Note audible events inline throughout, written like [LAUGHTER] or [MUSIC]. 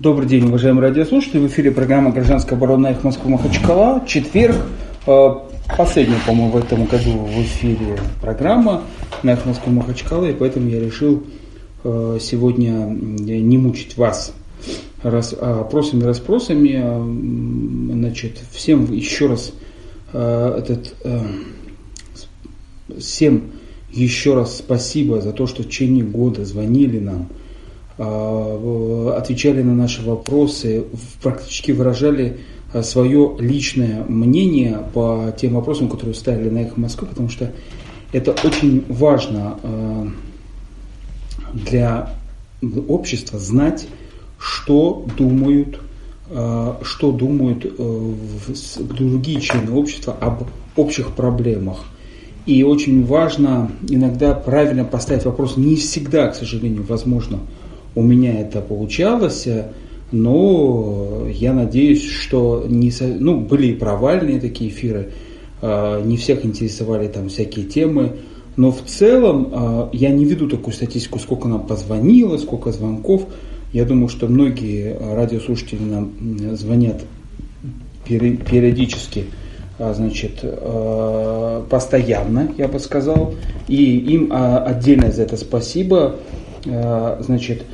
Добрый день, уважаемые радиослушатели. В эфире программа «Гражданская оборона» их Москвы Махачкала. Четверг, э, последняя, по-моему, в этом году в эфире программа на их Москвы Махачкала, и поэтому я решил э, сегодня не мучить вас опросами, расспросами. Значит, всем еще раз э, этот всем еще раз спасибо за то, что в течение года звонили нам, а, отвечали на наши вопросы, практически выражали а, свое личное мнение по тем вопросам, которые ставили на их Москвы, потому что это очень важно а, для общества знать, что думают, что думают э, другие члены общества об общих проблемах. И очень важно иногда правильно поставить вопрос. Не всегда, к сожалению, возможно у меня это получалось, но я надеюсь, что не, ну, были и провальные такие эфиры, а, не всех интересовали там всякие темы, но в целом а, я не веду такую статистику, сколько нам позвонило, сколько звонков. Я думаю, что многие радиослушатели нам звонят периодически, значит, постоянно, я бы сказал, и им отдельно за это спасибо. Значит,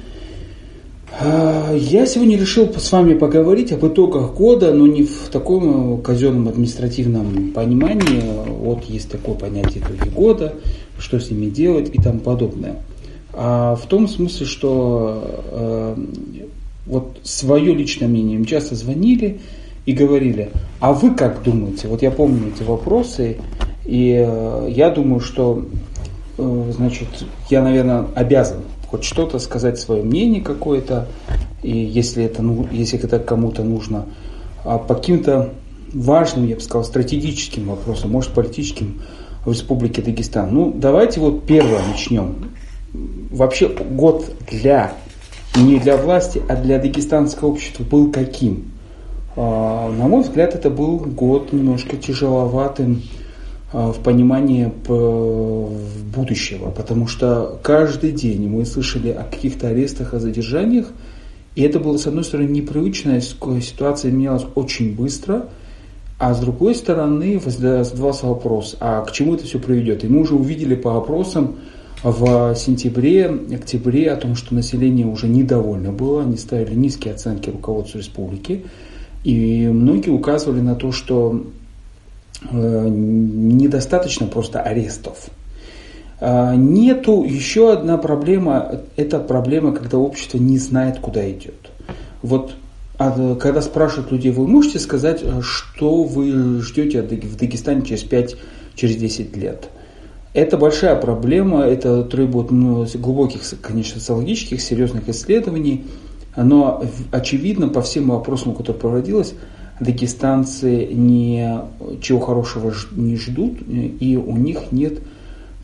я сегодня решил с вами поговорить об итогах года, но не в таком казенном административном понимании. Вот есть такое понятие итоги года, что с ними делать и тому подобное. А в том смысле, что э, вот свое личное мнение им часто звонили и говорили, а вы как думаете? Вот я помню эти вопросы, и э, я думаю, что э, значит, я, наверное, обязан хоть что-то сказать, свое мнение какое-то, и если это, ну, если это кому-то нужно, а по каким-то важным, я бы сказал, стратегическим вопросам, может, политическим в Республике Дагестан. Ну, давайте вот первое начнем. Вообще год для, не для власти, а для дагестанского общества был каким? А, на мой взгляд, это был год немножко тяжеловатым, в понимании будущего, потому что каждый день мы слышали о каких-то арестах, о задержаниях, и это было, с одной стороны, непривычная ситуация менялась очень быстро, а с другой стороны задавался вопрос, а к чему это все приведет? И мы уже увидели по опросам в сентябре, октябре о том, что население уже недовольно было, они ставили низкие оценки руководству республики, и многие указывали на то, что недостаточно просто арестов. А, нету еще одна проблема, это проблема, когда общество не знает, куда идет. Вот а, когда спрашивают людей, вы можете сказать, э, что вы ждете в Дагестане через 5, через 10 лет? Это большая проблема, это требует ну, глубоких, конечно, социологических, серьезных исследований, но очевидно по всем вопросам, которые проводилось, дагестанцы ничего хорошего не ждут, и у них нет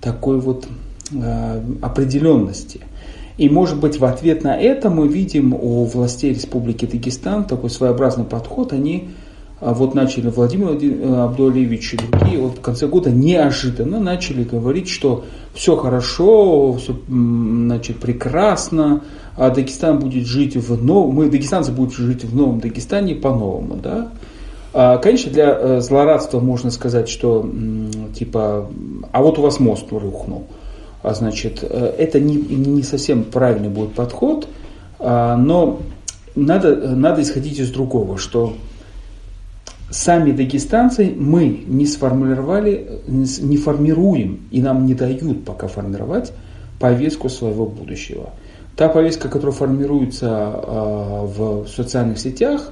такой вот э, определенности. И может быть в ответ на это мы видим у властей Республики Дагестан такой своеобразный подход. Они э, вот начали Владимир э, Абдуалиевич и другие вот в конце года неожиданно начали говорить, что все хорошо, все значит, прекрасно, а Дагестан будет жить в новом, мы, дагестанцы, будут жить в новом Дагестане по-новому, да. А, конечно, для э, злорадства можно сказать, что типа, а вот у вас мост рухнул. А, значит, э, это не, не совсем правильный будет подход, а, но надо, надо исходить из другого, что сами дагестанцы мы не сформировали, не формируем, и нам не дают пока формировать повестку своего будущего. Та повестка, которая формируется э, в социальных сетях,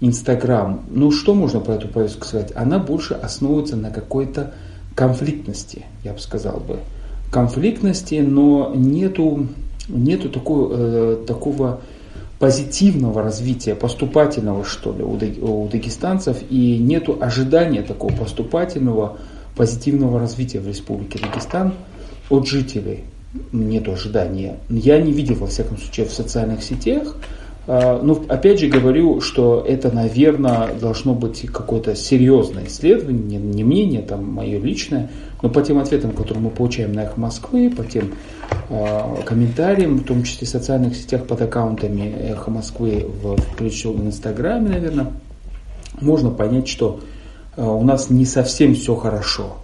Инстаграм, ну что можно про эту повестку сказать? Она больше основывается на какой-то конфликтности, я бы сказал бы. Конфликтности, но нету, нету такого, э, такого позитивного развития, поступательного, что ли, у дагестанцев, и нету ожидания такого поступательного, позитивного развития в Республике Дагестан от жителей нет ожидания. Я не видел, во всяком случае, в социальных сетях А, ну, опять же говорю, что это, наверное, должно быть какое-то серьезное исследование, не мнение, там, мое личное, но по тем ответам, которые мы получаем на их Москвы, по тем э, комментариям, в том числе в социальных сетях под аккаунтами Эхо Москвы, в, в Инстаграме, наверное, можно понять, что э, у нас не совсем все хорошо.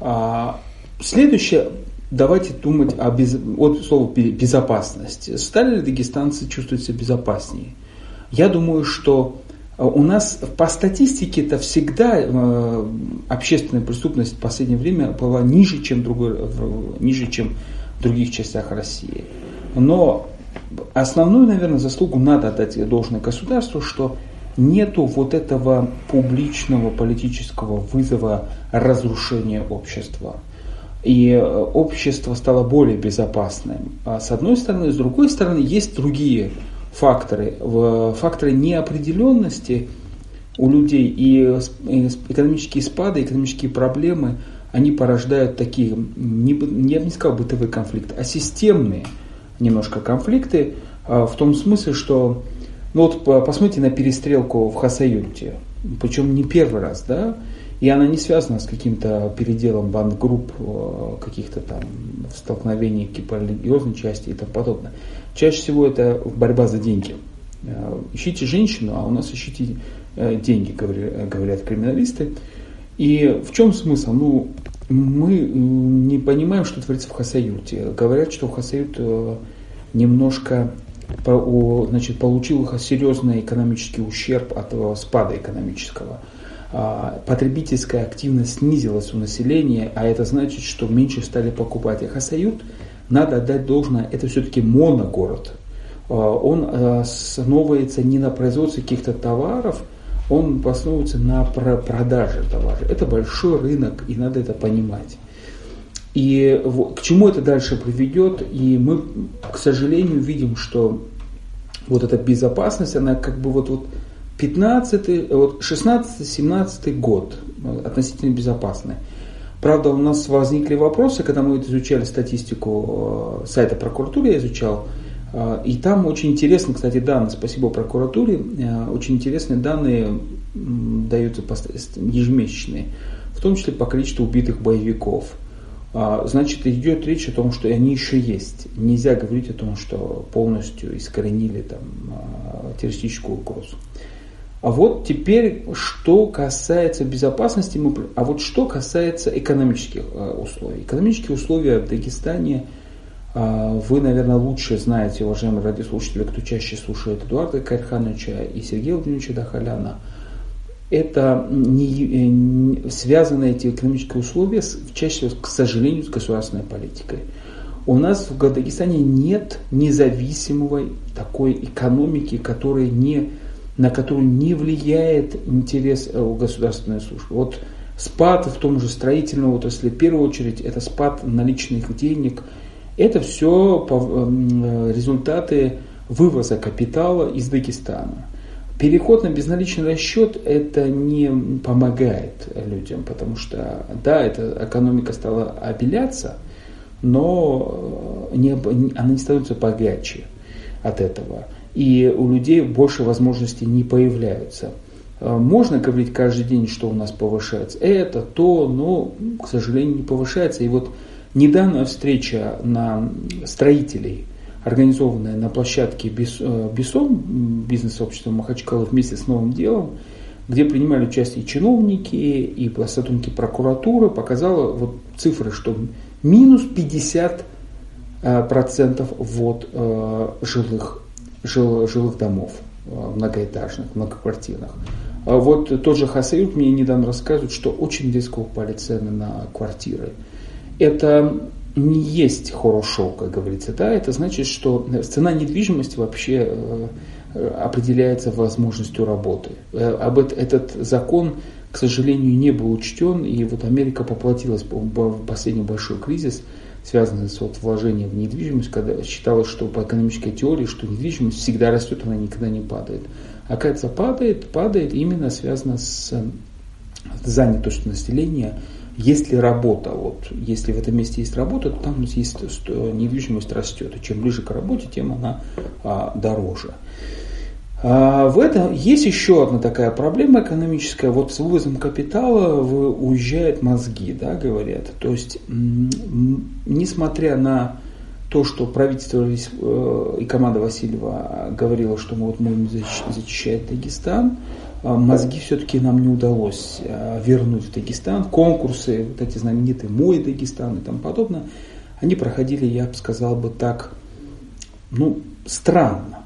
А, следующее, давайте думать о без, вот слово безопасность. Стали ли дагестанцы чувствовать себя безопаснее? Я думаю, что э, у нас по статистике это всегда э, общественная преступность в последнее время была ниже, чем, другой, ниже, чем в других частях России. Но основную, наверное, заслугу надо отдать должное государству, что нету вот этого публичного политического вызова разрушения общества. И э, общество стало более безопасным. А с одной стороны, с другой стороны, есть другие факторы. Факторы неопределенности у людей и экономические спады, экономические проблемы, они порождают такие, не, я бы не сказал бытовые конфликты, а системные немножко конфликты, а, в том смысле, что ну вот посмотрите на перестрелку в Хасаюнте, причем не первый раз, да, и она не связана с каким-то переделом бандгрупп, э, каких-то там столкновений по религиозной части и тому подобное. Чаще всего это борьба за деньги. Э, ищите женщину, а у нас ищите э, деньги, говорят криминалисты. И в чем смысл? Ну, мы не понимаем, что творится в Хасаюте. Говорят, что Хасают немножко значит, получил серьезный экономический ущерб от спада экономического. А, потребительская активность снизилась у населения, а это значит, что меньше стали покупать. А Хасают, надо отдать должное, это все-таки моногород. А, он а, основывается не на производстве каких-то товаров, он основывается на продаже товаров. Это большой рынок, и надо это понимать. И к чему это дальше приведет? И мы, к сожалению, видим, что вот эта безопасность, она как бы вот, вот 15, вот 16-17 год относительно безопасны. Правда, у нас возникли вопросы, когда мы изучали статистику э, сайта прокуратуры, я изучал, э, и там очень интересные, кстати, данные, спасибо прокуратуре, э, очень интересные данные даются ежемесячные, в том числе по количеству убитых боевиков. А, значит, идет речь о том, что они еще есть. Нельзя говорить о том, что полностью искоренили там, террористическую угрозу. А вот теперь, что касается безопасности, мы, а вот что касается экономических э, условий. Экономические условия в Дагестане, э, вы, наверное, лучше знаете, уважаемые радиослушатели, кто чаще слушает Эдуарда Кархановича и Сергея Владимировича Дахаляна, это не, э, не, связаны эти экономические условия с, чаще к сожалению, с государственной политикой. У нас в Дагестане нет независимой такой экономики, которая не на которую не влияет интерес э, государственной службы. Вот спад в том же строительном отрасли, в первую очередь, это спад наличных денег. Это все э, результаты вывоза капитала из Дагестана. Переход на безналичный расчет это не помогает людям, потому что, да, эта экономика стала обеляться, но э, не, она не становится богаче от этого и у людей больше возможностей не появляются. А, можно говорить каждый день, что у нас повышается это, то, но, к сожалению, не повышается. И вот недавняя встреча на строителей, организованная на площадке э, БИСОМ, бизнес-сообщества Махачкалы вместе с новым делом, где принимали участие и чиновники, и сотрудники прокуратуры, показала вот цифры, что минус 50 э, процентов ввод э, жилых жил, жилых домов э, многоэтажных, многоквартирных. А вот тот же Хасаюк мне недавно рассказывает, что очень резко упали цены на квартиры. Это не есть хорошо, как говорится, да, это значит, что цена недвижимости вообще э, определяется возможностью работы. Э, об этот закон, к сожалению, не был учтен, и вот Америка поплатилась в последний большой кризис – связанные с вот вложением в недвижимость, когда считалось, что по экономической теории, что недвижимость всегда растет, она никогда не падает. Оказывается, падает, падает именно связано с занятостью населения, если работа, вот, если в этом месте есть работа, то там есть недвижимость растет. И чем ближе к работе, тем она а, дороже. А в этом есть еще одна такая проблема экономическая. Вот с вывозом капитала уезжают мозги, да, говорят. То есть, несмотря на то, что правительство э, и команда Васильева говорила, что мы вот будем защищать Дагестан, а мозги все-таки нам не удалось а, вернуть в Дагестан. Конкурсы, вот эти знаменитые «Мой Дагестан» и тому подобное, они проходили, я бы сказал бы так, ну, странно.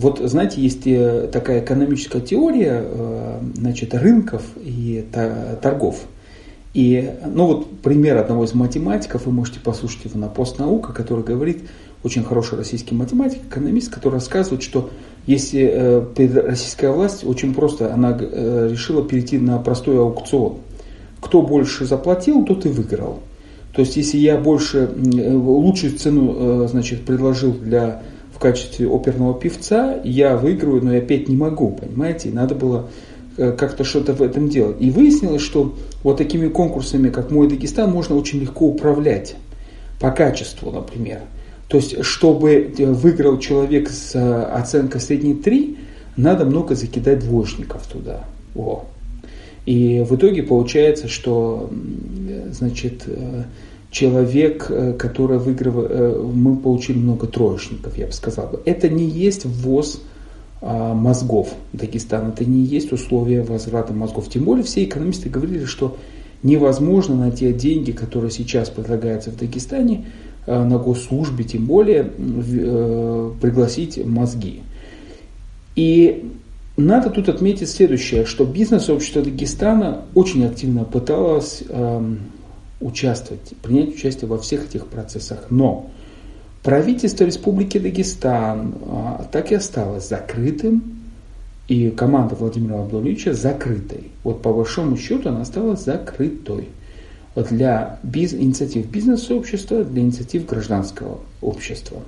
Вот, знаете, есть э, такая экономическая теория э, значит, рынков и торгов. И, ну вот, пример одного из математиков, вы можете послушать его на постнаука, который говорит, очень хороший российский математик, экономист, который рассказывает, что если э, российская власть очень просто, она решила перейти на простой аукцион. Кто больше заплатил, тот и выиграл. То есть, если я больше, лучшую цену, значит, предложил для качестве оперного певца, я выиграю, но я петь не могу, понимаете? надо было э, как-то что-то в этом делать. И выяснилось, что вот такими конкурсами, как «Мой Дагестан», можно очень легко управлять по качеству, например. То есть, чтобы э, выиграл человек с э, оценкой средней 3, надо много закидать двоечников туда. О. И в итоге получается, что значит, человек, э, который выиграл, э, мы получили много троечников, я бы сказал. Это не есть ввоз а, мозгов Дагестана, это не есть условия возврата мозгов. Тем более все экономисты говорили, что невозможно на те деньги, которые сейчас предлагаются в Дагестане, э, на госслужбе, тем более пригласить мозги. И надо тут отметить следующее, что бизнес-общество Дагестана очень активно пыталось эм, участвовать, принять участие во всех этих процессах. Но правительство Республики Дагестан а, так и осталось закрытым, и команда Владимира Абдуловича закрытой. Вот по большому счету она осталась закрытой для биз, инициатив бизнес-сообщества, для инициатив гражданского общества.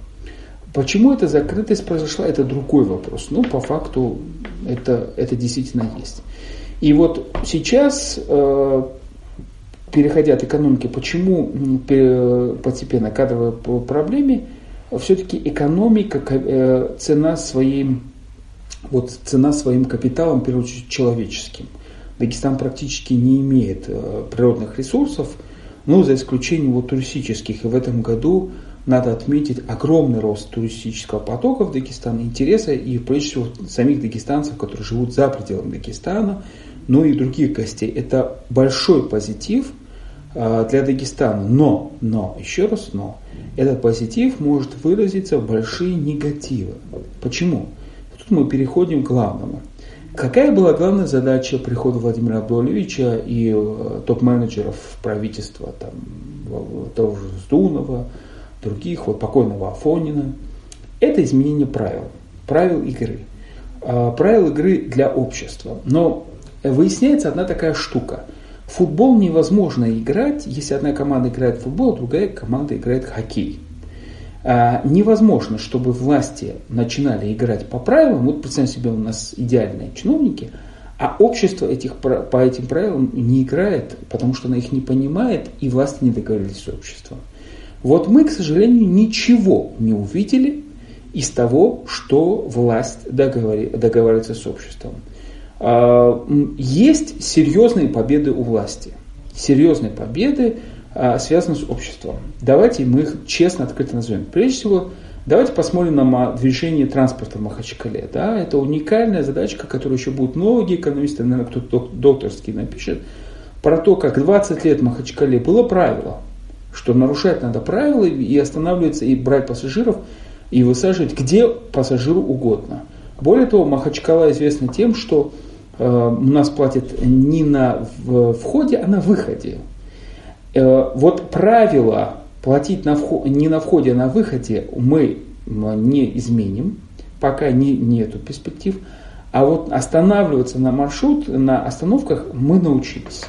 Почему эта закрытость произошла, это другой вопрос. Ну, по факту это, это действительно есть. И вот сейчас э, переходя от экономики, почему постепенно кадровой проблеме, все-таки экономика, э, цена своим, вот цена своим капиталом, в первую очередь, человеческим. Дагестан практически не имеет э, природных ресурсов, ну, за исключением вот туристических. И в этом году надо отметить огромный рост туристического потока в Дагестан, интереса и, прежде всего, самих дагестанцев, которые живут за пределами Дагестана, ну и других гостей. Это большой позитив – для Дагестана. Но, но, еще раз но, этот позитив может выразиться в большие негативы. Почему? Тут мы переходим к главному. Какая была главная задача прихода Владимира Абдуловича и э, топ-менеджеров правительства, там, того же Сдунова, других, вот покойного Афонина? Это изменение правил, правил игры. А, правил игры для общества. Но выясняется одна такая штука – футбол невозможно играть, если одна команда играет в футбол, а другая команда играет в хоккей. А, невозможно, чтобы власти начинали играть по правилам. Вот представьте себе, у нас идеальные чиновники, а общество этих, по этим правилам не играет, потому что она их не понимает, и власти не договорились с обществом. Вот мы, к сожалению, ничего не увидели из того, что власть договаривается с обществом. А, есть серьезные победы у власти. Серьезные победы а, связаны с обществом. Давайте мы их честно, открыто назовем. Прежде всего, давайте посмотрим на движение транспорта в Махачкале. Да? Это уникальная задачка, которую еще будут многие экономисты, наверное, кто-то докторский напишет, про то, как 20 лет в Махачкале было правило, что нарушать надо правила и останавливаться, и брать пассажиров, и высаживать где пассажиру угодно. Более того, Махачкала известна тем, что у нас платят не на входе, а на выходе. Э, вот правило платить на вход, не на входе, а на выходе мы не изменим, пока не, нету перспектив. А вот останавливаться на маршрут, на остановках мы научились.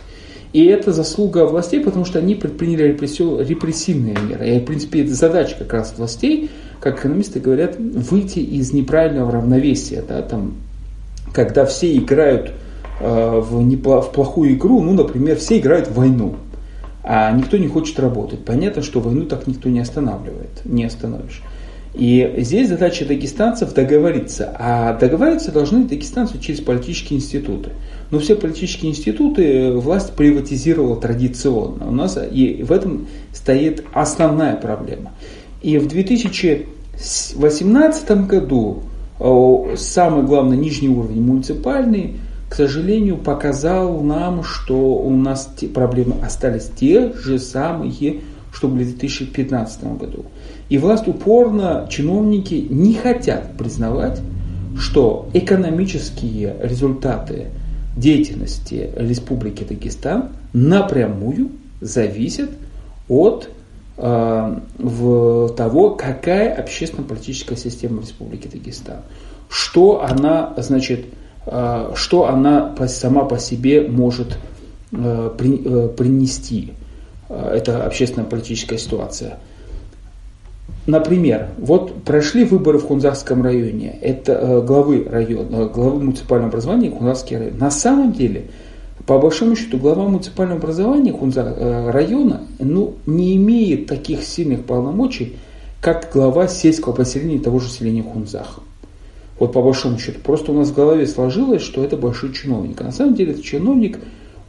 И это заслуга властей, потому что они предприняли репрессивные меры. И, в принципе, это задача как раз властей, как экономисты говорят, выйти из неправильного равновесия. Да, там, когда все играют э, в, непло, в плохую игру, ну, например, все играют в войну, а никто не хочет работать. Понятно, что войну так никто не останавливает, не остановишь. И здесь задача дагестанцев договориться. А договориться должны дагестанцы через политические институты. Но все политические институты власть приватизировала традиционно. У нас и в этом стоит основная проблема. И в 2018 году самый главный нижний уровень муниципальный, к сожалению, показал нам, что у нас те проблемы остались те же самые, что были в 2015 году. И власть упорно, чиновники не хотят признавать, что экономические результаты деятельности Республики Дагестан напрямую зависят от э, в того, какая общественно-политическая система Республики Дагестан. Что она, значит, э, что она сама по себе может э, при, э, принести, э, эта общественно-политическая ситуация. Например, вот прошли выборы в Хунзарском районе, это э, главы района, главы муниципального образования Хунзарский район. На самом деле, по большому счету, глава муниципального образования Хунзар э, района ну, не имеет таких сильных полномочий, как глава сельского поселения того же селения Хунзах. Вот по большому счету. Просто у нас в голове сложилось, что это большой чиновник. А на самом деле это чиновник,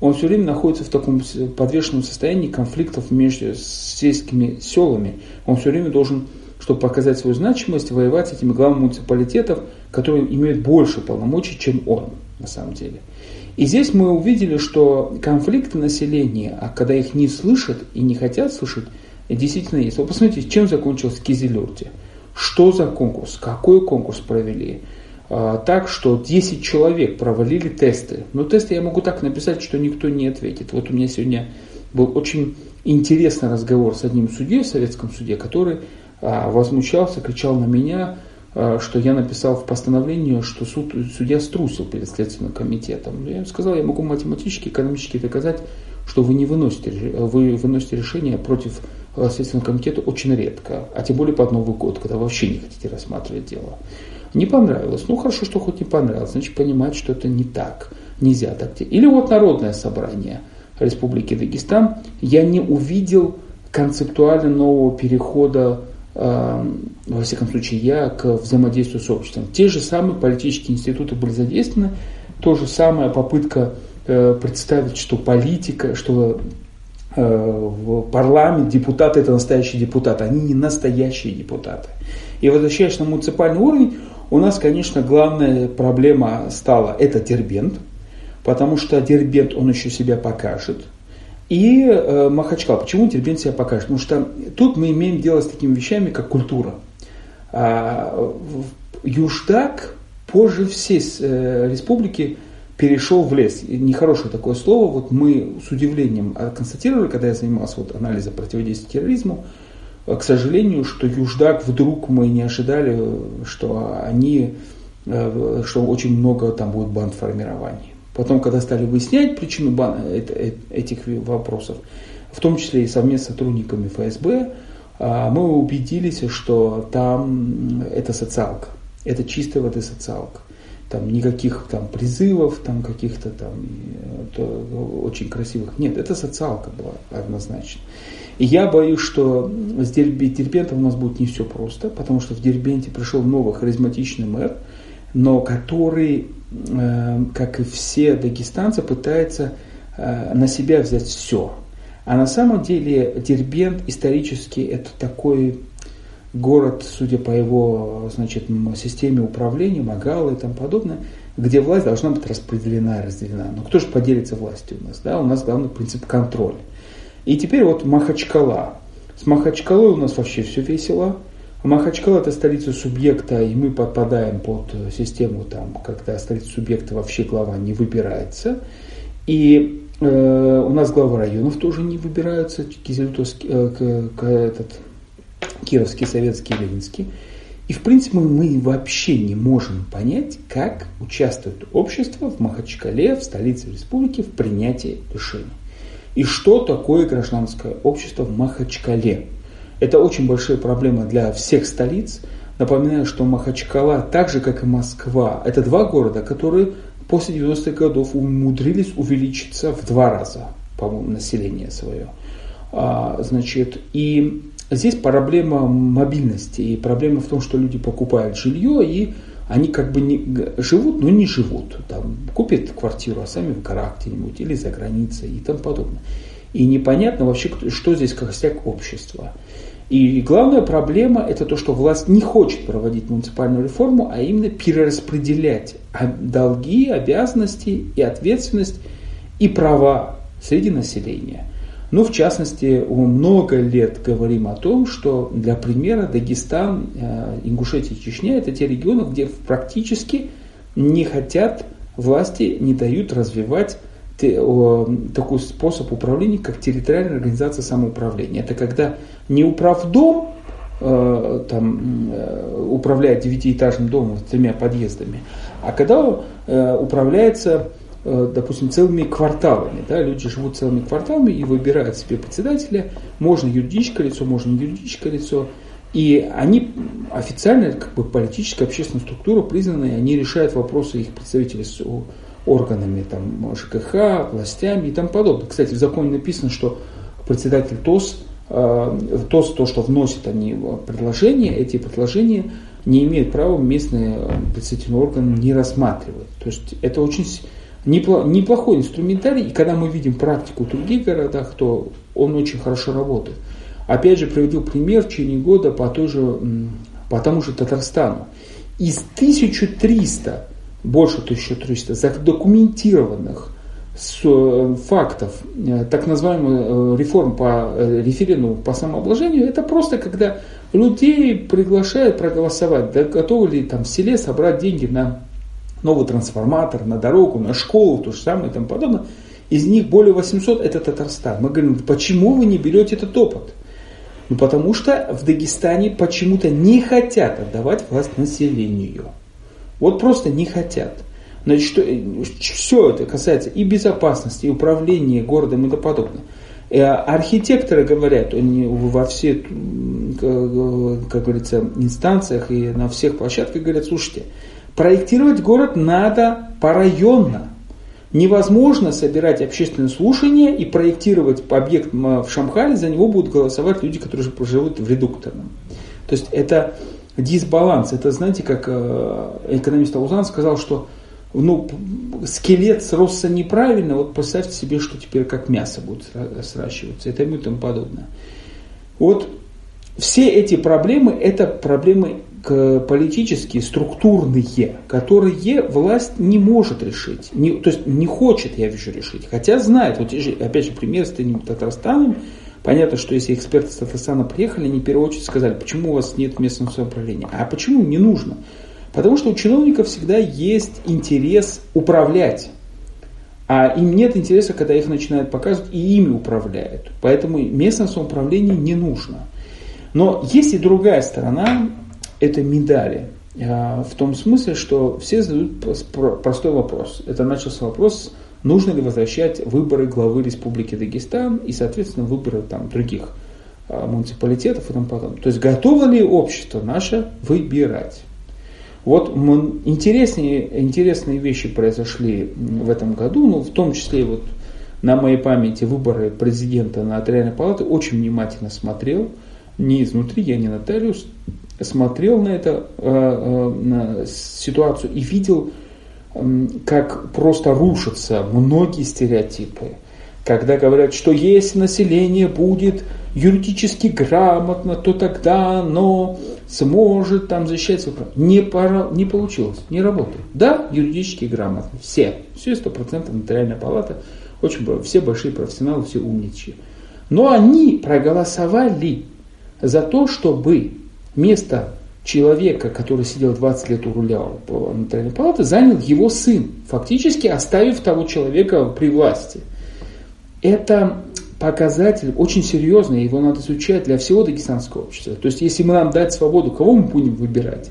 он все время находится в таком подвешенном состоянии конфликтов между сельскими селами. Он все время должен, чтобы показать свою значимость, воевать с этими главами муниципалитетов, которые имеют больше полномочий, чем он на самом деле. И здесь мы увидели, что конфликты населения, а когда их не слышат и не хотят слышать, действительно есть. Вот посмотрите, чем закончился Кизилюрте. Что за конкурс? Какой конкурс провели? А, так, что 10 человек провалили тесты. Но тесты я могу так написать, что никто не ответит. Вот у меня сегодня был очень интересный разговор с одним судьей в советском суде, который а, возмущался, кричал на меня, что я написал в постановлении, что суд, судья струсил перед Следственным комитетом. Я ему сказал, я могу математически, экономически доказать, что вы не выносите, вы выносите решение против Следственного комитета очень редко, а тем более под Новый год, когда вообще не хотите рассматривать дело. Не понравилось. Ну хорошо, что хоть не понравилось, значит понимать, что это не так. Нельзя так. Или вот народное собрание Республики Дагестан. Я не увидел концептуально нового перехода, э, во всяком случае я, к взаимодействию с обществом. Те же самые политические институты были задействованы. То же самое попытка э, представить, что политика, что э, в парламент депутаты это настоящие депутаты. Они не настоящие депутаты. И возвращаясь на муниципальный уровень, у нас, конечно, главная проблема стала это Дербент, потому что Дербент, он еще себя покажет. И э, Махачкала. Почему себя покажет? Потому что тут мы имеем дело с такими вещами, как культура. А, Юждак позже всей э, республики перешел в лес. Нехорошее такое слово. Вот мы с удивлением констатировали, когда я занимался вот анализом противодействия терроризму, к сожалению, что Юждак вдруг мы не ожидали, что они, э, что очень много там будет бандформирований. Потом, когда стали выяснять причину бан, этих вопросов, в том числе и совместно с сотрудниками ФСБ, а, мы убедились, что там это социалка. Это чистая воды социалка. Там никаких там призывов, там каких-то там очень красивых. Нет, это социалка была однозначно. И я боюсь, что с Дербентом у нас будет не все просто, потому что в Дербенте пришел новый харизматичный мэр, но который, э, как и все дагестанцы, пытается э, на себя взять все. А на самом деле Дербент исторически это такой город, судя по его значит, системе управления, Магала и тому подобное, где власть должна быть распределена и разделена. Но кто же поделится властью у нас? Да? У нас главный принцип контроля. И теперь вот Махачкала. С Махачкалой у нас вообще все весело. Махачкала это столица субъекта, и мы попадаем под систему, там, когда столица субъекта вообще глава не выбирается. И э, у нас главы районов тоже не выбираются, Кизельтовский, э, к, к, этот, Кировский, Советский, Ленинский. И в принципе мы вообще не можем понять, как участвует общество в Махачкале, в столице республики, в принятии решений. И что такое гражданское общество в Махачкале? Это очень большая проблема для всех столиц. Напоминаю, что Махачкала, так же как и Москва, это два города, которые после 90-х годов умудрились увеличиться в два раза, по-моему, население свое. А, значит, и здесь проблема мобильности и проблема в том, что люди покупают жилье и они как бы не, живут, но не живут. Там, купят квартиру, а сами в горах где-нибудь или за границей и тому подобное. И непонятно вообще, что здесь костяк общества. И главная проблема это то, что власть не хочет проводить муниципальную реформу, а именно перераспределять долги, обязанности и ответственность и права среди населения. Ну, в частности, много лет говорим о том, что, для примера, Дагестан, э, Ингушетия, Чечня – это те регионы, где практически не хотят власти, не дают развивать такой способ управления, как территориальная организация самоуправления. Это когда не управдом э, там, э, управляет девятиэтажным домом с тремя подъездами, а когда управляется Э, допустим, целыми кварталами. Да, люди живут целыми кварталами и выбирают себе председателя. Можно юридическое лицо, можно не юридическое лицо. И они официально, как бы политическая, общественная структура признанные, они решают вопросы их представителей органами там, ЖКХ, властями и тому подобное. Кстати, в законе написано, что председатель ТОС, э, ТОС, то, что вносят они предложения, эти предложения не имеют права местные представительные органы не рассматривать. То есть это очень неплохой инструментарий, и когда мы видим практику в других городах, то он очень хорошо работает. Опять же, приводил пример в течение года по, той же, по тому же Татарстану. Из 1300, больше 1300 задокументированных э, фактов э, так называемой э, реформ по референдуму по самообложению, это просто когда людей приглашают проголосовать, да, готовы ли там в селе собрать деньги на новый трансформатор, на дорогу, на школу, то же самое и тому подобное. Из них более 800 это Татарстан. Мы говорим, почему вы не берете этот опыт? Ну потому что в Дагестане почему-то не хотят отдавать власть населению. Вот просто не хотят. Значит, что, все это касается и безопасности, и управления городом и тому подобное. Э, архитекторы говорят они во все, как говорится, инстанциях и на всех площадках говорят, слушайте, Проектировать город надо порайонно. Невозможно собирать общественные слушания и проектировать объект в Шамхале, за него будут голосовать люди, которые живут в редукторном. То есть это дисбаланс. Это, знаете, как э, экономист Аузан сказал, что ну, скелет сросся неправильно, вот представьте себе, что теперь как мясо будет сращиваться, и тому и тому подобное. Вот все эти проблемы, это проблемы политические, структурные, которые власть не может решить. Не, то есть не хочет, я вижу, решить. Хотя знает. Вот опять же пример с Татарстаном. Понятно, что если эксперты с Татарстана приехали, они в первую очередь сказали, почему у вас нет местного самоуправления. А почему не нужно? Потому что у чиновников всегда есть интерес управлять. А им нет интереса, когда их начинают показывать и ими управляют. Поэтому местное самоуправление не нужно. Но есть и другая сторона это медали. А, в том смысле, что все задают простой вопрос. Это начался вопрос, нужно ли возвращать выборы главы Республики Дагестан и, соответственно, выборы там, других а, муниципалитетов и тому подобное. То есть готово ли общество наше выбирать? Вот интересные, интересные вещи произошли в этом году, ну, в том числе вот на моей памяти выборы президента на Нотариальной палаты очень внимательно смотрел, не изнутри, я не нотариус, смотрел на эту э, э, ситуацию и видел, как просто рушатся многие стереотипы. Когда говорят, что если население будет юридически грамотно, то тогда оно сможет там защищать свои права. Не, пора, не получилось, не работает. Да, юридически грамотно, все, все сто процентов нотариальная палата, очень, все большие профессионалы, все умничьи. Но они проголосовали за то, чтобы место человека, который сидел 20 лет у руля нотариальной палаты, занял его сын, фактически оставив того человека при власти. Это показатель очень серьезный, его надо изучать для всего дагестанского общества. То есть, если мы нам дать свободу, кого мы будем выбирать?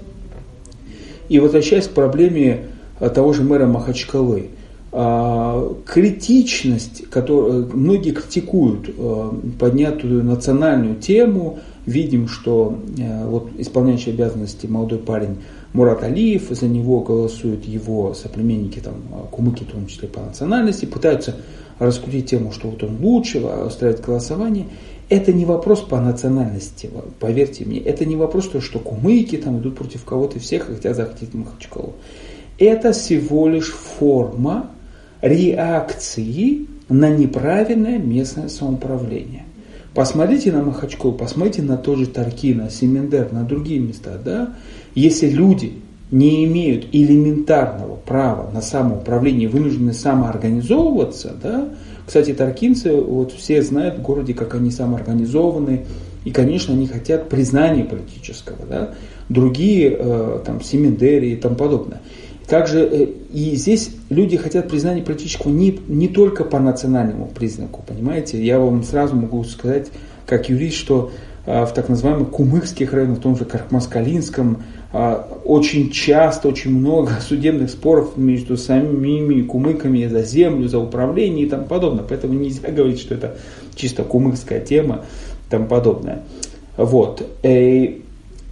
И возвращаясь к проблеме а, того же мэра Махачкалы, а, критичность, которую многие критикуют поднятую национальную тему – видим, что э, вот исполняющий обязанности молодой парень Мурат Алиев, за него голосуют его соплеменники, там, кумыки в том числе по национальности, пытаются раскрутить тему, что вот он лучше, устраивать голосование. Это не вопрос по национальности, поверьте мне. Это не вопрос, то, что кумыки там идут против кого-то всех и хотят захватить Махачкалу. Это всего лишь форма реакции на неправильное местное самоуправление. Посмотрите на Махачкалу, посмотрите на тот же Таркина, Семендер, на другие места. Да? Если люди не имеют элементарного права на самоуправление, вынуждены самоорганизовываться, да, кстати, таркинцы, вот все знают в городе, как они самоорганизованы, и, конечно, они хотят признания политического, да, другие, э, там, Семендери и тому подобное. Также э, и здесь люди хотят признания политического не, не только по национальному признаку, понимаете? Я вам сразу могу сказать, как юрист, что э, в так называемых кумыкских районах, в том же Кархмаскалинском, а, очень часто, очень много [LAUGHS] судебных споров между самими кумыками за землю, за управление и тому подобное. Поэтому нельзя [LAUGHS] говорить, что это чисто кумыкская тема и тому подобное. Вот. И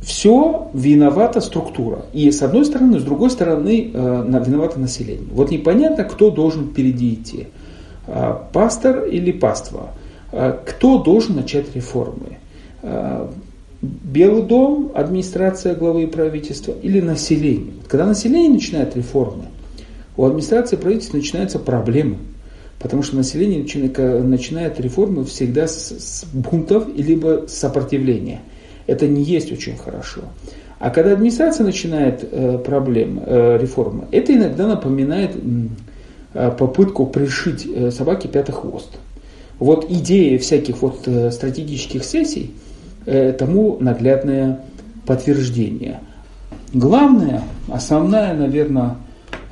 все виновата структура. И с одной стороны, с другой стороны, э, виновато население. Вот непонятно, кто должен впереди идти. А, пастор или паства? А, кто должен начать реформы? Белый дом, администрация главы правительства или население. Когда население начинает реформы, у администрации правительства начинаются проблемы. Потому что население начинает реформы всегда с, бунтов либо сопротивления. Это не есть очень хорошо. А когда администрация начинает э, проблемы, э, реформы, это иногда напоминает э, попытку пришить собаке пятый хвост. Вот идея всяких вот стратегических сессий – тому наглядное подтверждение. Главная, основная, наверное,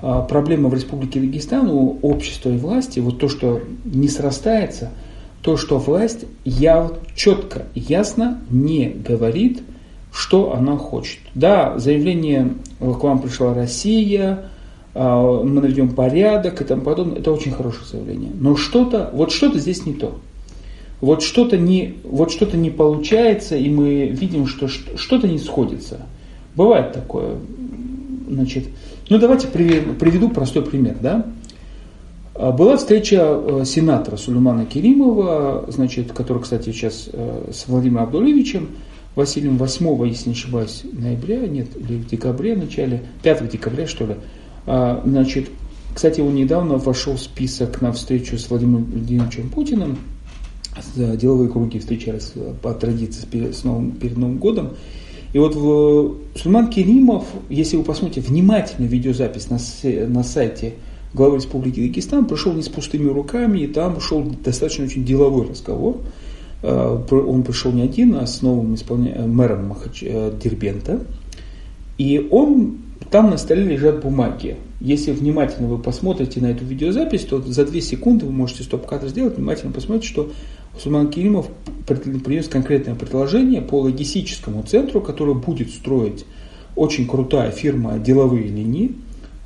проблема в Республике Дагестан у общества и власти, вот то, что не срастается, то, что власть я четко, ясно не говорит, что она хочет. Да, заявление к вам пришла Россия, а, мы наведем порядок и тому подобное, это очень хорошее заявление. Но что-то, вот что-то здесь не то вот что-то не, вот что-то не получается, и мы видим, что что-то не сходится. Бывает такое. Значит, ну давайте приведу простой пример. Да? А, была встреча э, сенатора Сулеймана Керимова, значит, который, кстати, сейчас э, с Владимиром Абдулевичем, Василием 8, если не ошибаюсь, ноября, нет, или в декабре, начале, 5 декабря, что ли. А, значит, кстати, он недавно вошел в список на встречу с Владимиром Владимировичем Путиным, деловые круги встречались по традиции с новым, перед Новым годом. И вот в, Сульман Керимов, если вы посмотрите внимательно видеозапись на, на сайте главы Республики Дагестан, пришел не с пустыми руками, и там шел достаточно очень деловой разговор. Э, он пришел не один, а с новым исполня... Э, мэром Махач... Э, Дербента. И он, там на столе лежат бумаги. Если внимательно вы посмотрите на эту видеозапись, то за две секунды вы можете стоп-кадр сделать, внимательно посмотреть, что Сулейман Керимов принес конкретное предложение по логистическому центру, который будет строить очень крутая фирма «Деловые линии»,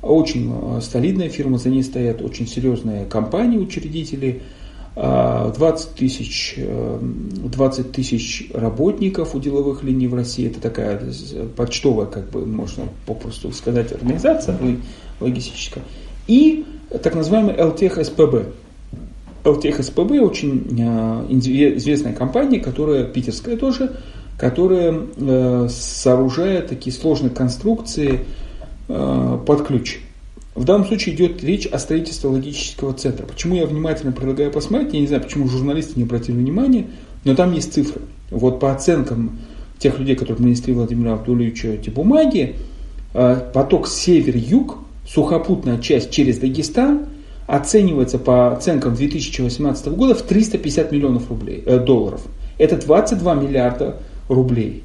очень э, солидная фирма, за ней стоят очень серьезные компании, учредители, 20 э, тысяч, 20 э, тысяч работников у деловых линий в России. Это такая почтовая, как бы можно попросту сказать, организация логистическая. И так называемый ЛТХ СПБ, LTEC СПБ очень э, известная компания, которая, питерская тоже, которая э, сооружает такие сложные конструкции э, под ключ. В данном случае идет речь о строительстве логического центра. Почему я внимательно предлагаю посмотреть, я не знаю, почему журналисты не обратили внимания, но там есть цифры. Вот по оценкам тех людей, которые принесли Владимиру Абдулевичу эти бумаги, поток север-юг, сухопутная часть через Дагестан – оценивается по оценкам 2018 года в 350 миллионов рублей, э, долларов. Это 22 миллиарда рублей.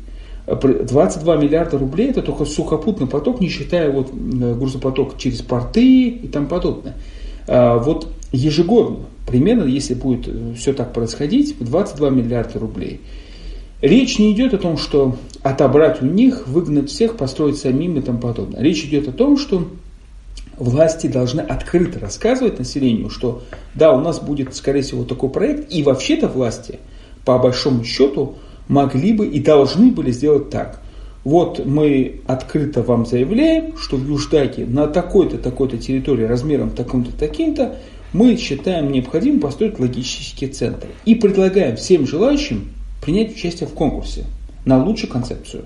22 миллиарда рублей это только сухопутный поток, не считая вот э, грузопоток через порты и тому подобное. А, вот ежегодно, примерно, если будет э, все так происходить, 22 миллиарда рублей. Речь не идет о том, что отобрать у них, выгнать всех, построить самим и тому подобное. Речь идет о том, что власти должны открыто рассказывать населению, что да, у нас будет, скорее всего, такой проект, и вообще-то власти, по большому счету, могли бы и должны были сделать так. вот мы открыто вам заявляем, что в Юждаке на такой-то, такой-то территории размером таким-то, таким-то мы считаем необходимым построить логистический центр. И предлагаем всем желающим принять участие в конкурсе на лучшую концепцию.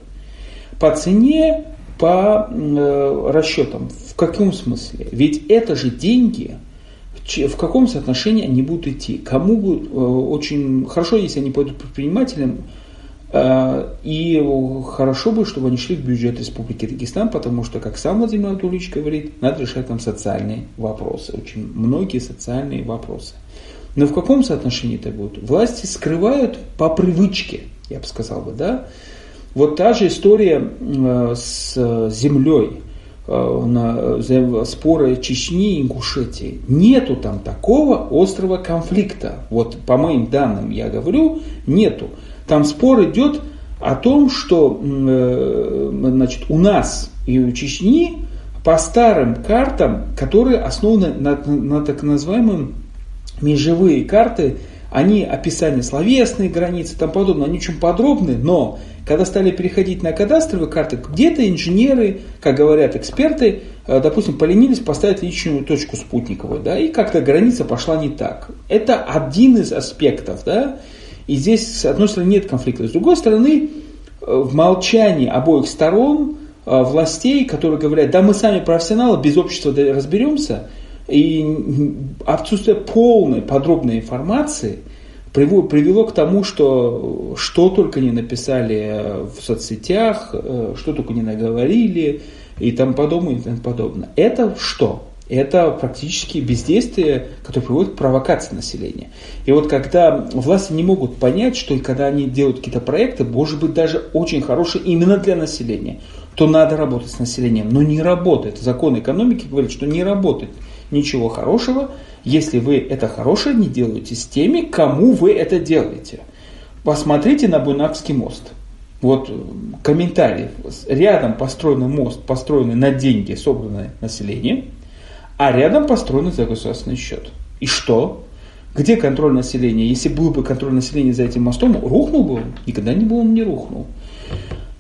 По цене, по э, расчетам. В каком смысле? Ведь это же деньги, в каком соотношении они будут идти. Кому э, очень хорошо, если они пойдут предпринимателям, и хорошо бы, чтобы они шли в бюджет Республики Дагестан, потому что, как сам Владимир Анатольевич говорит, надо решать там социальные вопросы, очень многие социальные вопросы. Но в каком соотношении это будет? Власти скрывают по привычке, я бы сказал бы, да. Вот та же история э, с землей, э, на споры Чечни и Ингушетии. Нету там такого острого конфликта. Вот по моим данным я говорю, нету. Там спор идет о том, что э, значит, у нас и у Чечни по старым картам, которые основаны на, на так называемым межевые карты, они описание словесные границы тому подобное, они очень подробны, но когда стали переходить на кадастровые карты, где-то инженеры, как говорят эксперты, э, допустим, поленились поставить личную точку спутниковую, да, и как-то граница пошла не так. Это один из аспектов, да, и здесь, с одной стороны, нет конфликта, с другой стороны, э, в молчании обоих сторон э, властей, которые говорят, да мы сами профессионалы, без общества разберемся – и отсутствие полной подробной информации привело к тому, что что только не написали в соцсетях, э, что только не наговорили и тому подобное, и тому подобное. Это что? Это практически бездействие, которое приводит к провокации населения. И вот когда власти не могут понять, что когда они делают какие-то проекты, может быть даже очень хорошие именно для населения, то надо работать с населением. Но не работает. Закон экономики говорит, что не работает ничего хорошего, если вы это хорошее не делаете с теми, кому вы это делаете. Посмотрите на Буйнакский мост. Вот э, комментарий. Рядом построенный мост, построенный на деньги, собранные населением, а рядом построенный за государственный счет. И что? Где контроль населения? Если был бы контроль населения за этим мостом, рухнул бы он? Никогда не был он не рухнул.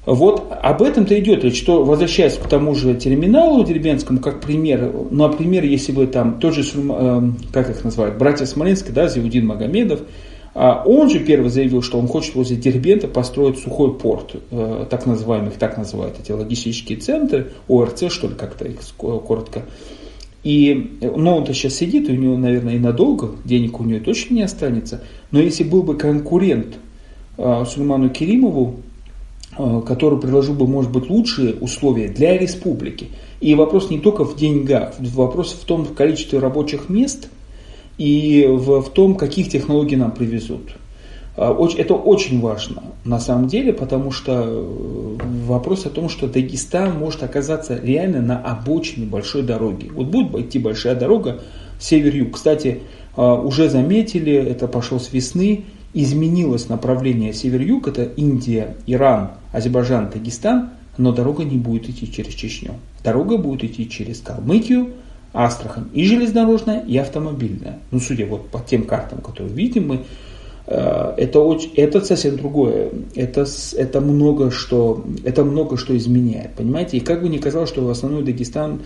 Вот об этом-то идет речь, что возвращаясь к тому же терминалу деревенскому, как пример, ну, например, если бы там тот же, э, как их называют, братья Смоленска, да, Зиудин Магомедов, а он же первый заявил, что он хочет возле Дербента построить сухой порт, э, так называемых, так называют эти логистические центры, ОРЦ, что ли, как-то их коротко. И, ну, он-то сейчас сидит, у него, наверное, и надолго, денег у него точно не останется. Но если был бы конкурент э, Сулейману Керимову, Э, который предложил бы, может быть, лучшие условия для республики. И вопрос не только в деньгах, вопрос в том в количестве рабочих мест и в, в том, каких технологий нам привезут. А, это очень важно на самом деле, потому что э, вопрос о том, что Дагестан может оказаться реально на обочине большой дороги. Вот будет идти большая дорога север-юг. Кстати, а, уже заметили, это пошло с весны, изменилось направление север-юг, это Индия, Иран, Азербайджан, Дагестан, но дорога не будет идти через Чечню. Дорога будет идти через Калмыкию, Астрахань и железнодорожная, и автомобильная. Ну, судя вот по тем картам, которые видим мы, это, очень, это совсем другое. Это, это, много что, это много что изменяет. Понимаете? И как бы ни казалось, что основной Дагестан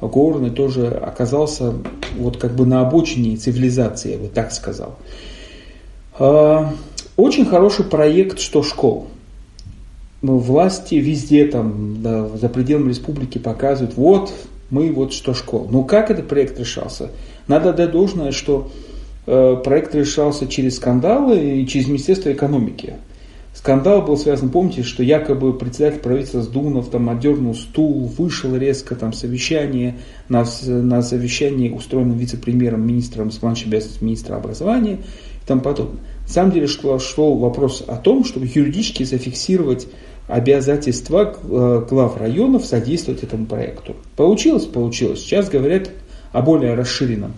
горный тоже оказался вот как бы на обочине цивилизации, я бы так сказал. А, очень хороший проект «100 школ». Власти везде там, да, за пределами республики показывают, вот мы вот 100 школ. Но как этот проект решался? Надо дать должное, что э, проект решался через скандалы и через Министерство экономики. Скандал был связан, помните, что якобы председатель правительства Сдунов там отдернул стул, вышел резко там совещание, на, на совещании устроенном вице-премьером, министром, исполняющим обязанности министра образования и тому подобное. На самом деле шел, шел вопрос о том, чтобы юридически зафиксировать обязательства э, глав районов содействовать этому проекту. Получилось? Получилось. Сейчас говорят о более расширенном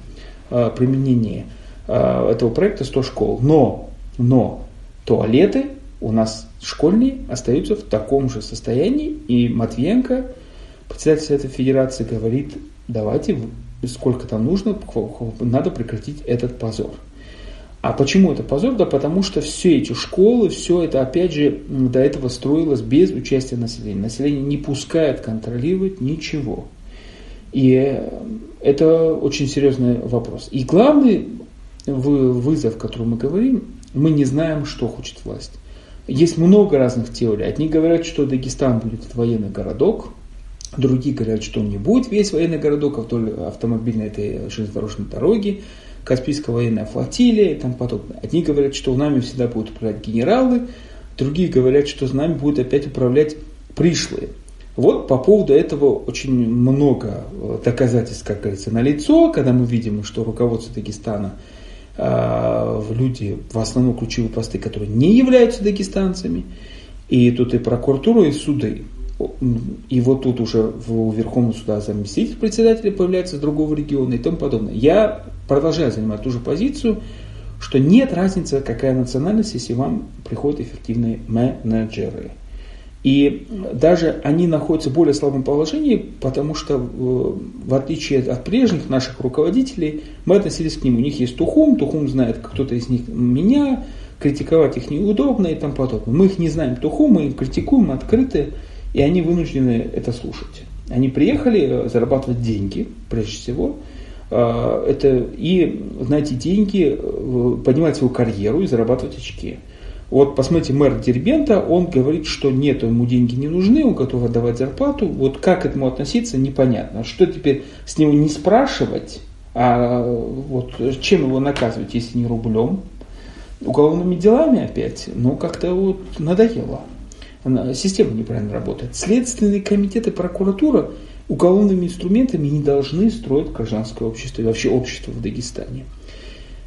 э, применении э, этого проекта 100 школ. Но, но туалеты у нас школьные остаются в таком же состоянии. И Матвиенко, председатель Совета Федерации, говорит, давайте сколько там нужно, надо прекратить этот позор. А почему это позор? Да потому что все эти школы, все это опять же до этого строилось без участия населения. Население не пускает контролировать ничего. И э, это очень серьезный вопрос. И главный вызов, о котором мы говорим, мы не знаем, что хочет власть. Есть много разных теорий. Одни говорят, что Дагестан будет военный городок, другие говорят, что он не будет весь военный городок, а вдоль автомобильной этой железнодорожной дороги, Каспийская военная флотилия и тому подобное. Одни говорят, что в нами всегда будут управлять генералы, другие говорят, что с нами будут опять управлять пришлые. Вот по поводу этого очень много э, доказательств, как говорится, на лицо, когда мы видим, что руководство Дагестана люди, в основном ключевые посты, которые не являются дагестанцами, и тут и прокуратура, и суды. И вот тут уже в Верховном суда заместитель председателя появляется с другого региона и тому подобное. Я продолжаю занимать ту же позицию, что нет разницы, какая национальность, если вам приходят эффективные менеджеры. И даже они находятся в более слабом положении, потому что э, в отличие от прежних наших руководителей, мы относились к ним. У них есть Тухум, Тухум знает кто-то из них меня, критиковать их неудобно и тому подобное. Мы их не знаем Тухум, мы их критикуем открыто, и они вынуждены это слушать. Они приехали э, зарабатывать деньги, прежде всего, э, это, и на деньги поднимать свою карьеру и зарабатывать очки. Вот посмотрите, мэр Дербента, он говорит, что нет, ему деньги не нужны, он готов отдавать зарплату. Вот как к этому относиться, непонятно. Что теперь с него не спрашивать, а вот чем его наказывать, если не рублем? Уголовными делами опять? Ну, как-то вот надоело. Система неправильно работает. Следственный комитет и прокуратура уголовными инструментами не должны строить гражданское общество и вообще общество в Дагестане.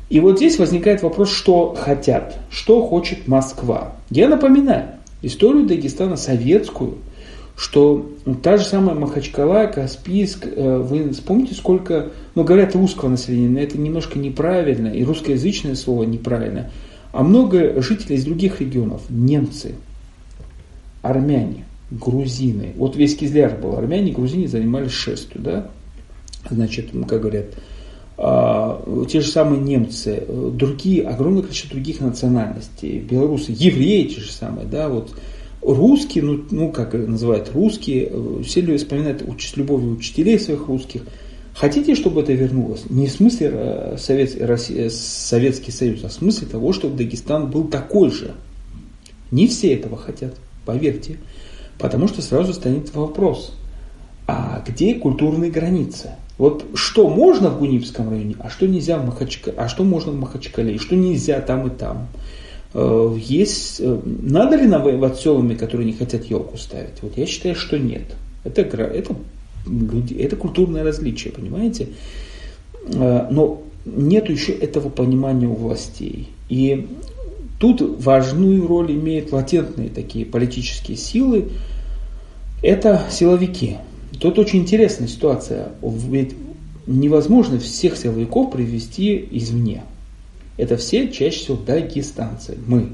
И вот здесь возникает вопрос, что хотят, что хочет Москва. Я напоминаю историю Дагестана советскую, что та же самая Махачкала, Каспийск, э, вы вспомните, сколько, ну, говорят русского населения, но это немножко неправильно, и русскоязычное слово неправильно, а много жителей из других регионов, немцы, армяне, грузины. Вот весь Кизляр был армяне, грузины занимались шестью, да? Значит, как говорят, те же самые немцы, другие, огромное количество других национальностей, белорусы, евреи те же самые, да, вот русские, ну, ну как называют русские, все люди вспоминают с любовью учителей своих русских. Хотите, чтобы это вернулось? Не в смысле э, Совет, Россия, Советский Союз, а в смысле того, чтобы Дагестан был такой же. Не все этого хотят, поверьте. Потому что сразу станет вопрос, а где культурные границы? Вот что можно в Гунипском районе, а что нельзя в Махачкале, а что можно в Махачкале, и что нельзя там и там. Э, есть, э, надо ли навоевать селами, которые не хотят елку ставить? Вот я считаю, что нет. Это, это, это культурное различие, понимаете? Э, но нет еще этого понимания у властей. И тут важную роль имеют латентные такие политические силы. Это силовики. Тут очень интересная ситуация. Ведь невозможно всех силовиков привести извне. Это все чаще всего дагестанцы, мы.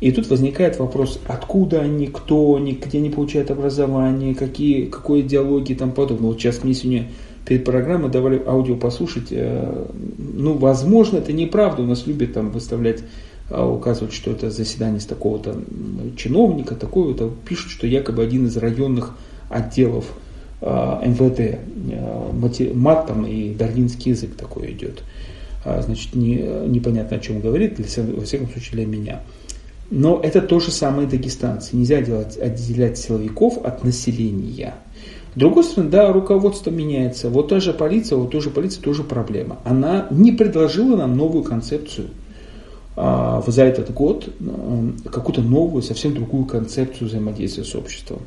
И тут возникает вопрос, откуда они, кто они, где они получают образование, какие, какой идеологии и тому подобное. Вот сейчас мне сегодня перед программой давали аудио послушать. Э, ну, возможно, это неправда. У нас любят там выставлять, а, указывать, что это заседание с такого-то чиновника, такого-то. Пишут, что якобы один из районных отделов Э, МВД, э, мат там и дарвинский язык такой идет. А, значит, не, непонятно о чем говорит, во всяком случае для меня. Но это то же самое дагестанцы. Нельзя делать, отделять силовиков от населения. С другой стороны, да, руководство меняется. Вот та же полиция, вот тоже полиция тоже проблема. Она не предложила нам новую концепцию а, за этот год, э, какую-то новую, совсем другую концепцию взаимодействия с обществом.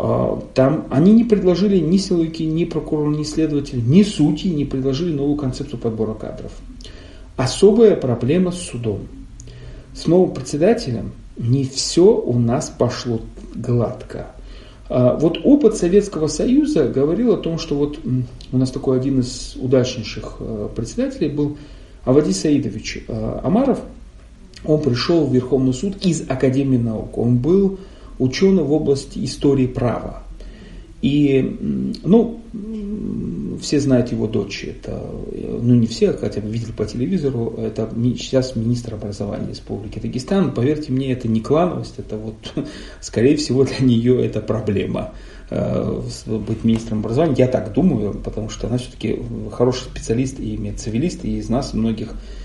А, там они не предложили ни силовики, ни прокурор, ни следователь, ни судьи не предложили новую концепцию подбора кадров. Особая проблема с судом. С новым председателем не все у нас пошло гладко. А, вот опыт Советского Союза говорил о том, что вот у нас такой один из удачнейших а, председателей был Авади Саидович Амаров. Он пришел в Верховный суд из Академии наук. Он был ученый в области истории права. И, ну, все знают его дочь, это, ну не все, хотя бы видели по телевизору, это сейчас министр образования Республики Дагестан. Поверьте мне, это не клановость, это вот, [LAUGHS] скорее всего, для нее это проблема э, быть министром образования. Я так думаю, потому что она все-таки хороший специалист и медцивилист, и из нас многих Э,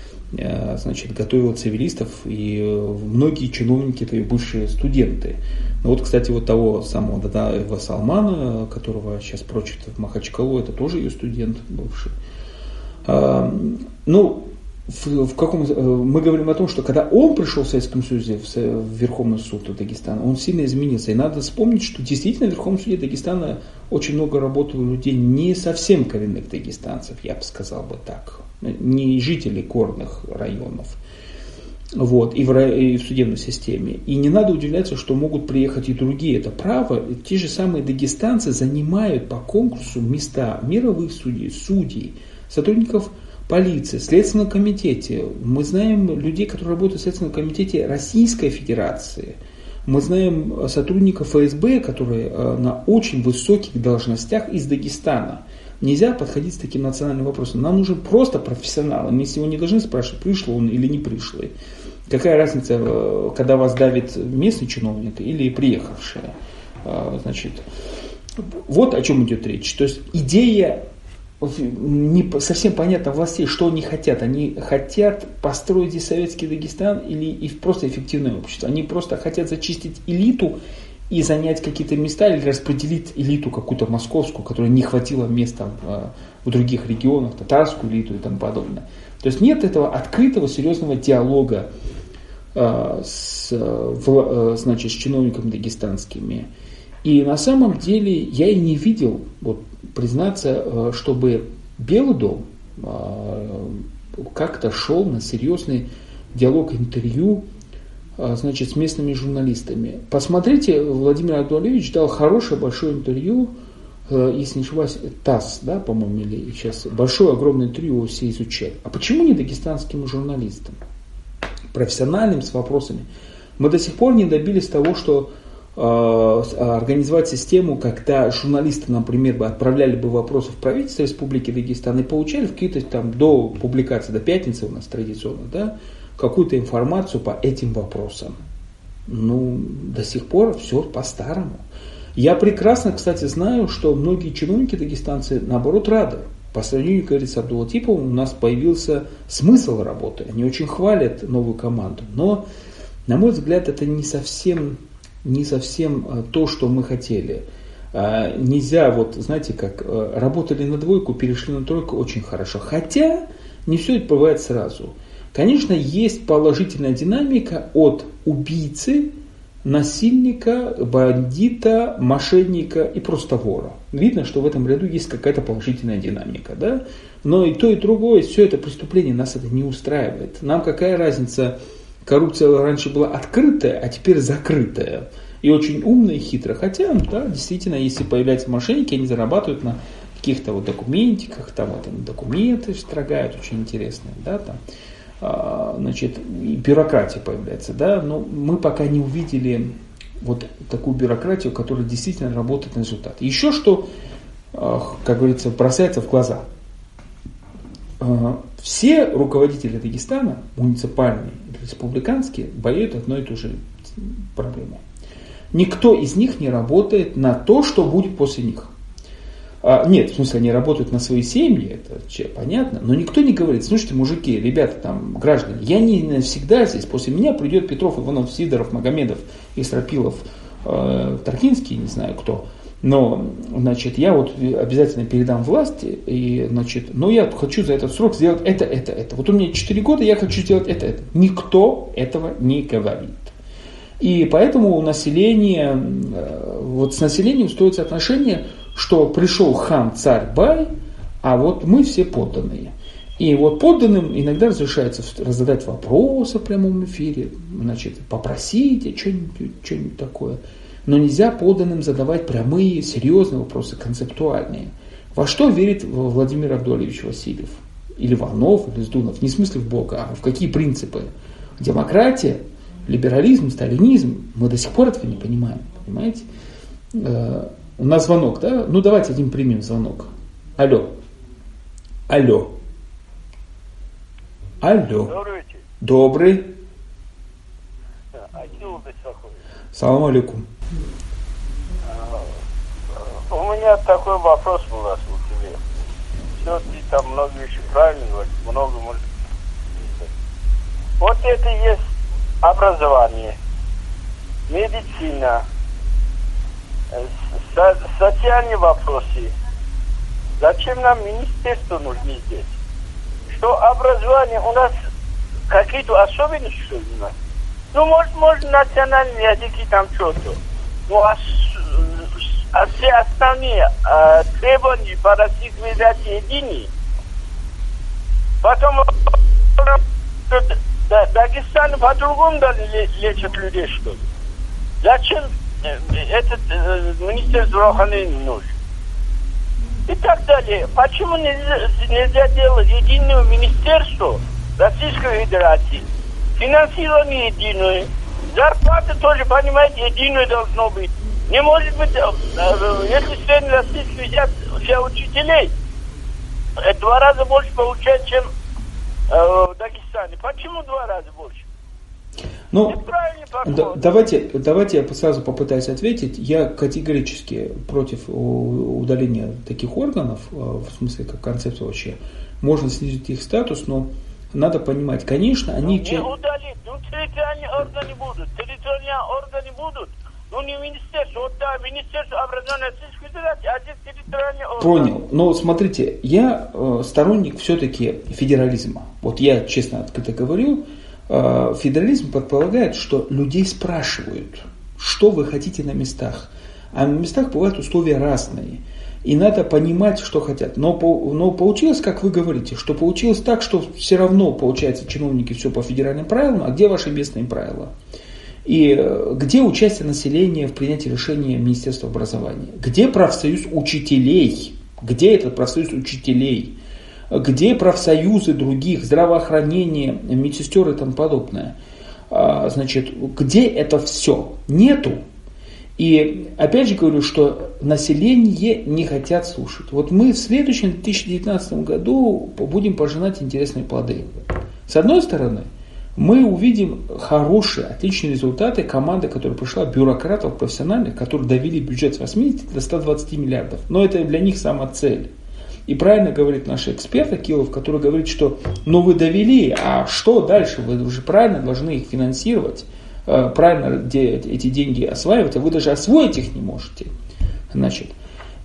значит, готовила цивилистов, и э, многие чиновники это и бывшие студенты. Ну вот, кстати, вот того самого Дадаева Салмана, которого сейчас прочит в Махачкалу, это тоже ее студент бывший. А, ну, в, в каком, э, мы говорим о том, что когда он пришел в Советском Союзе в, в Верховный суд Дагестана, он сильно изменился. И надо вспомнить, что действительно в Верховном суде Дагестана очень много работало людей не совсем коренных дагестанцев, я бы сказал бы так, не жителей горных районов. Вот, и, в, и в судебной системе. И не надо удивляться, что могут приехать и другие. Это право. Те же самые дагестанцы занимают по конкурсу места мировых судей, судей, сотрудников полиции, Следственном комитете. Мы знаем людей, которые работают в Следственном комитете Российской Федерации. Мы знаем сотрудников ФСБ, которые э, на очень высоких должностях из Дагестана. Нельзя подходить с таким национальным вопросом. Нам нужен просто профессионал. Мы его не должны спрашивать, пришло он или не пришлый. Какая разница, э, когда вас давит местный чиновник или приехавший? Э, значит, вот о чем идет речь. То есть идея не совсем понятно властей, что они хотят. Они хотят построить здесь советский Дагестан или и просто эффективное общество. Они просто хотят зачистить элиту и занять какие-то места или распределить элиту какую-то московскую, которая не хватило места в, в других регионах, татарскую элиту и тому подобное. То есть нет этого открытого серьезного диалога э, с, в, э, значит, с чиновниками дагестанскими. И на самом деле я и не видел, вот, признаться, э, чтобы Белый дом э, как-то шел на серьезный диалог интервью э, значит, с местными журналистами. Посмотрите, Владимир Абдуалевич дал хорошее большое интервью, если не ошибаюсь, ТАСС, да, по-моему, или сейчас большое, огромное интервью все изучали. А почему не дагестанским журналистам? Профессиональным, с вопросами. Мы до сих пор не добились того, что организовать систему, когда журналисты, например, бы отправляли бы вопросы в правительство Республики Дагестан и получали какие-то там до публикации, до пятницы у нас традиционно, да, какую-то информацию по этим вопросам. Ну, до сих пор все по-старому. Я прекрасно, кстати, знаю, что многие чиновники дагестанцы, наоборот, рады. По сравнению, как говорится, с Абдулатиповым у нас появился смысл работы. Они очень хвалят новую команду. Но, на мой взгляд, это не совсем не совсем э, то, что мы хотели. А, нельзя, вот знаете, как э, работали на двойку, перешли на тройку очень хорошо. Хотя не все это бывает сразу. Конечно, есть положительная динамика от убийцы, насильника, бандита, мошенника и просто вора. Видно, что в этом ряду есть какая-то положительная динамика. Да? Но и то, и другое, все это преступление нас это не устраивает. Нам какая разница, коррупция раньше была открытая, а теперь закрытая. И очень умная и хитрая. Хотя, да, действительно, если появляются мошенники, они зарабатывают на каких-то вот документиках, там вот они документы строгают, очень интересные, да, там, а, значит, и бюрократия появляется, да, но мы пока не увидели вот такую бюрократию, которая действительно работает на результат. Еще что, а, как говорится, бросается в глаза – все руководители Дагестана, муниципальные республиканские, болеют одной и той же проблемой. Никто из них не работает на то, что будет после них. А, нет, в смысле, они работают на свои семьи, это понятно, но никто не говорит, слушайте, мужики, ребята, там, граждане, я не навсегда здесь, после меня придет Петров, Иванов, Сидоров, Магомедов, Истропилов, э, Таркинский, не знаю кто, но, значит, я вот обязательно передам власти, и, значит, но я хочу за этот срок сделать это, это, это. Вот у меня 4 года, я хочу сделать это, это. Никто этого не говорит. И поэтому у населения, э, вот с населением строится отношение, что пришел хан, царь, бай, а вот мы все подданные. И вот подданным иногда разрешается задать вопросы в прямом эфире, значит, попросить что-нибудь, что-нибудь такое. Но нельзя подданным задавать прямые, серьезные вопросы, концептуальные. Во что верит Владимир Абдуалевич Васильев? Или Иванов, или Сдунов? Не в смысле в Бога, а в какие принципы? Демократия, либерализм, сталинизм. Мы до сих пор этого не понимаем. Понимаете? Э, У нас звонок, да? Ну давайте один примем звонок. Алло. Алло. Алло. Добрый вечер. Добрый. Салам алейкум. У меня такой вопрос у вас к тебе. Все, ты там много вещей правильно говоришь, много Вот это есть образование, медицина, э, со- социальные вопросы. Зачем нам министерство нужно здесь? Что образование у нас какие-то особенности, что ли, у нас? Ну, может, может, национальные языки там что-то. Ну, а все остальные э, требования по Федерации едины. Потом э, Дагестан по-другому лечат людей, что ли? Зачем э, этот э, министр здравоохранения нужен? И так далее. Почему нельзя, нельзя делать единое министерство Российской Федерации? Финансирование единое. Зарплата тоже, понимаете, единое должно быть. Не может быть, э, э, если член Российской взять для учителей, э, два раза больше получает, чем э, в Дагестане. Почему два раза больше? Ну, да- давайте, давайте я сразу попытаюсь ответить. Я категорически против удаления таких органов, в смысле как концепция вообще. Можно снизить их статус, но надо понимать, конечно, они... Не ча- удалить. Ну, территориальные органы будут. Территориальные органы будут. Ну, а. Понял. Но смотрите, я э, сторонник все-таки федерализма. Вот я честно открыто говорю, э, федерализм предполагает, что людей спрашивают, что вы хотите на местах. А на местах бывают условия разные. И надо понимать, что хотят. Но, но получилось, как вы говорите, что получилось так, что все равно, получается, чиновники все по федеральным правилам, а где ваши местные правила? И э, где участие населения в принятии решения Министерства образования? Где профсоюз учителей? Где этот профсоюз учителей? Где профсоюзы других, здравоохранение, медсестер и тому подобное? А, Значит, где это все? Нету. И опять же говорю, что население не хотят слушать. Вот мы в следующем 2019 году будем пожинать интересные плоды. С одной стороны, мы увидим хорошие, отличные результаты команды, которая пришла, бюрократов профессиональных, которые довели бюджет с 80 до 120 миллиардов. Но это для них сама цель. И правильно говорит наш эксперт Акилов, который говорит, что ну вы довели, а что дальше? Вы уже правильно должны их финансировать, э, правильно эти деньги осваивать, а вы даже освоить их не можете. Значит,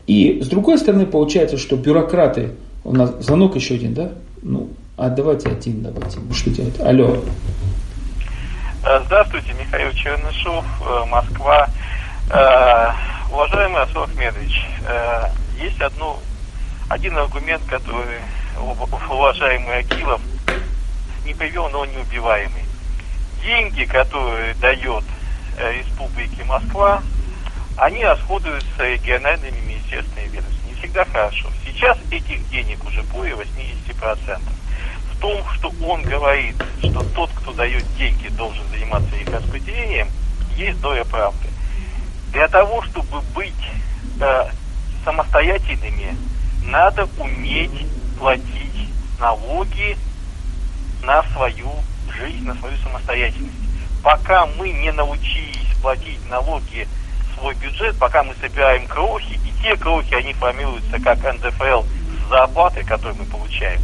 и с другой стороны получается, что бюрократы, у нас звонок еще один, да? Ну, а давайте один, давайте. Что делать? Алло. Э, Здравствуйте, Михаил Чернышов, э, Москва. Э, Уважаемый Асол Ахмедович, есть одно, один аргумент, который уважаемый Акилов не привел, но он неубиваемый. Деньги, которые дает Республике Москва, они расходуются региональными министерствами и ведомствами. Не всегда хорошо. Сейчас этих денег уже более 80%. Том, что он говорит, что тот, кто дает деньги, должен заниматься их распределением, есть доля правды. Для того, чтобы быть э, самостоятельными, надо уметь платить налоги на свою жизнь, на свою самостоятельность. Пока мы не научились платить налоги свой бюджет, пока мы собираем крохи, и те крохи, они формируются как НДФЛ с зарплаты, которую мы получаем,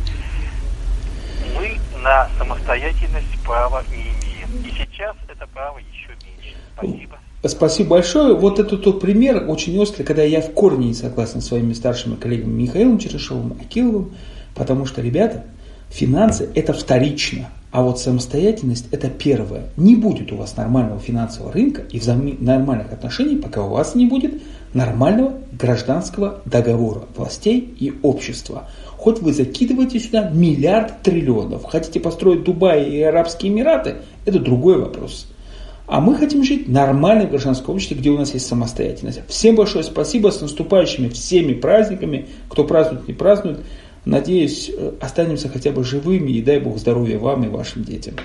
мы на самостоятельность права не имеем. И сейчас это право еще меньше. Спасибо. Спасибо большое. Вот это тот пример очень острый, когда я в корне не согласен с своими старшими коллегами Михаилом Черешовым, Акиловым, потому что, ребята, финансы – это вторично, а вот самостоятельность – это первое. Не будет у вас нормального финансового рынка и взаим- нормальных отношений, пока у вас не будет нормального гражданского договора властей и общества. Хоть вы закидываете сюда миллиард триллионов. Хотите построить Дубай и Арабские Эмираты – это другой вопрос. А мы хотим жить нормально в гражданском обществе, где у нас есть самостоятельность. Всем большое спасибо, с наступающими всеми праздниками, кто празднует, не празднует. Надеюсь, э, останемся хотя бы живыми и дай Бог здоровья вам и вашим детям.